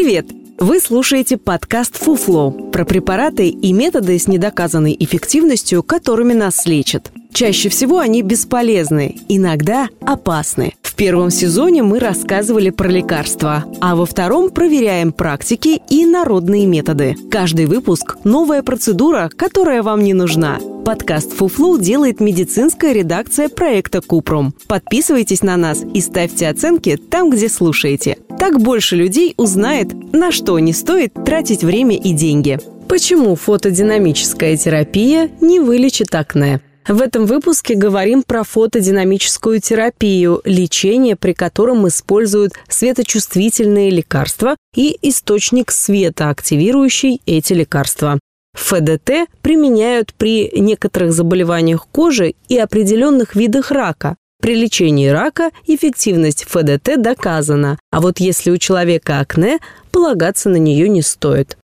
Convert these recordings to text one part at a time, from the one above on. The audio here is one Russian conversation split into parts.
Привет! Вы слушаете подкаст «Фуфло» про препараты и методы с недоказанной эффективностью, которыми нас лечат. Чаще всего они бесполезны, иногда опасны. В первом сезоне мы рассказывали про лекарства, а во втором проверяем практики и народные методы. Каждый выпуск – новая процедура, которая вам не нужна. Подкаст «Фуфлу» делает медицинская редакция проекта «Купрум». Подписывайтесь на нас и ставьте оценки там, где слушаете. Так больше людей узнает, на что не стоит тратить время и деньги. Почему фотодинамическая терапия не вылечит акне? В этом выпуске говорим про фотодинамическую терапию, лечение, при котором используют светочувствительные лекарства и источник света, активирующий эти лекарства. ФДТ применяют при некоторых заболеваниях кожи и определенных видах рака. При лечении рака эффективность ФДТ доказана, а вот если у человека акне, полагаться на нее не стоит.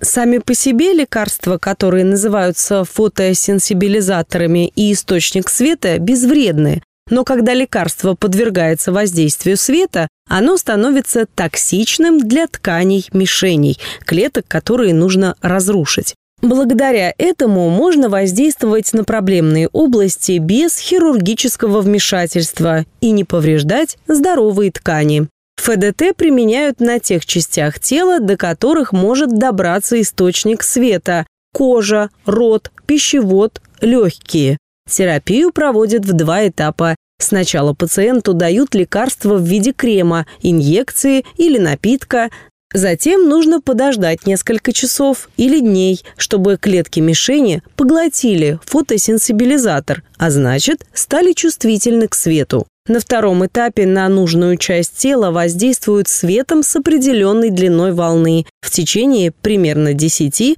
Сами по себе лекарства, которые называются фотосенсибилизаторами и источник света, безвредны. Но когда лекарство подвергается воздействию света, оно становится токсичным для тканей мишеней, клеток, которые нужно разрушить. Благодаря этому можно воздействовать на проблемные области без хирургического вмешательства и не повреждать здоровые ткани. ФДТ применяют на тех частях тела, до которых может добраться источник света – кожа, рот, пищевод, легкие. Терапию проводят в два этапа. Сначала пациенту дают лекарство в виде крема, инъекции или напитка. Затем нужно подождать несколько часов или дней, чтобы клетки мишени поглотили фотосенсибилизатор, а значит, стали чувствительны к свету. На втором этапе на нужную часть тела воздействуют светом с определенной длиной волны в течение примерно 10-45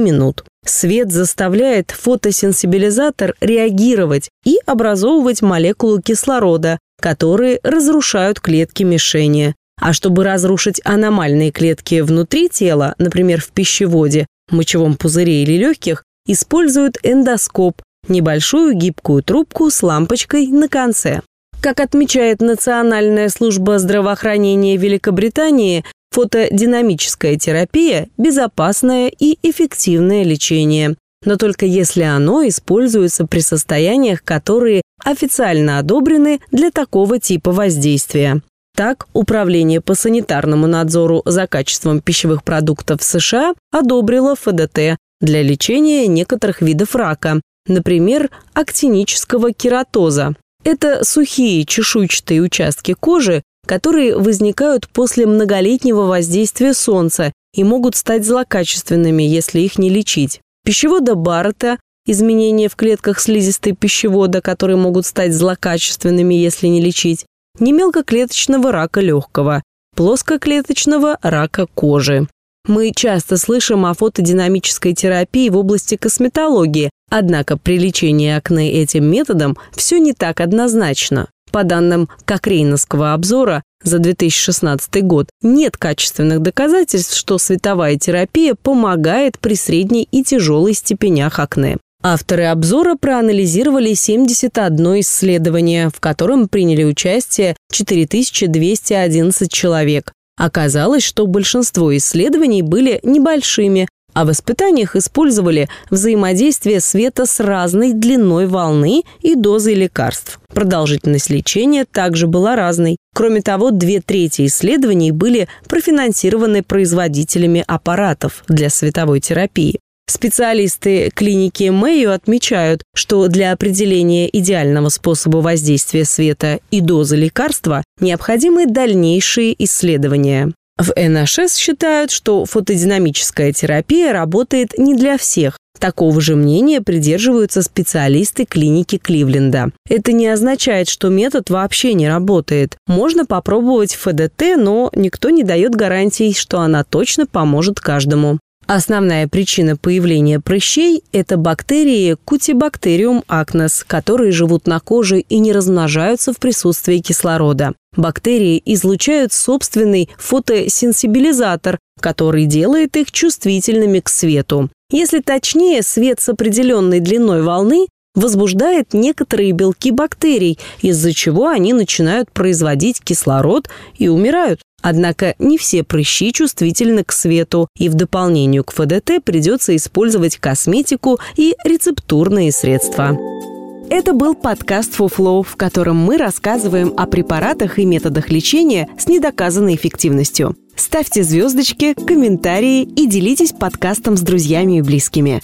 минут. Свет заставляет фотосенсибилизатор реагировать и образовывать молекулы кислорода, которые разрушают клетки мишени. А чтобы разрушить аномальные клетки внутри тела, например, в пищеводе, мочевом пузыре или легких, используют эндоскоп, небольшую гибкую трубку с лампочкой на конце. Как отмечает Национальная служба здравоохранения Великобритании, фотодинамическая терапия – безопасное и эффективное лечение. Но только если оно используется при состояниях, которые официально одобрены для такого типа воздействия. Так, Управление по санитарному надзору за качеством пищевых продуктов США одобрило ФДТ для лечения некоторых видов рака, например, актинического кератоза. Это сухие чешуйчатые участки кожи, которые возникают после многолетнего воздействия солнца и могут стать злокачественными, если их не лечить. Пищевода Баррета – изменения в клетках слизистой пищевода, которые могут стать злокачественными, если не лечить, не мелкоклеточного рака легкого, плоскоклеточного рака кожи. Мы часто слышим о фотодинамической терапии в области косметологии, однако при лечении акне этим методом все не так однозначно. По данным Кокрейновского обзора за 2016 год, нет качественных доказательств, что световая терапия помогает при средней и тяжелой степенях акне. Авторы обзора проанализировали 71 исследование, в котором приняли участие 4211 человек. Оказалось, что большинство исследований были небольшими, а в испытаниях использовали взаимодействие света с разной длиной волны и дозой лекарств. Продолжительность лечения также была разной. Кроме того, две трети исследований были профинансированы производителями аппаратов для световой терапии. Специалисты клиники Мэйо отмечают, что для определения идеального способа воздействия света и дозы лекарства необходимы дальнейшие исследования. В НХС считают, что фотодинамическая терапия работает не для всех. Такого же мнения придерживаются специалисты клиники Кливленда. Это не означает, что метод вообще не работает. Можно попробовать ФДТ, но никто не дает гарантий, что она точно поможет каждому. Основная причина появления прыщей – это бактерии Cutibacterium acnes, которые живут на коже и не размножаются в присутствии кислорода. Бактерии излучают собственный фотосенсибилизатор, который делает их чувствительными к свету. Если точнее, свет с определенной длиной волны возбуждает некоторые белки бактерий, из-за чего они начинают производить кислород и умирают. Однако не все прыщи чувствительны к свету, и в дополнение к ФДТ придется использовать косметику и рецептурные средства. Это был подкаст «Фуфлоу», в котором мы рассказываем о препаратах и методах лечения с недоказанной эффективностью. Ставьте звездочки, комментарии и делитесь подкастом с друзьями и близкими.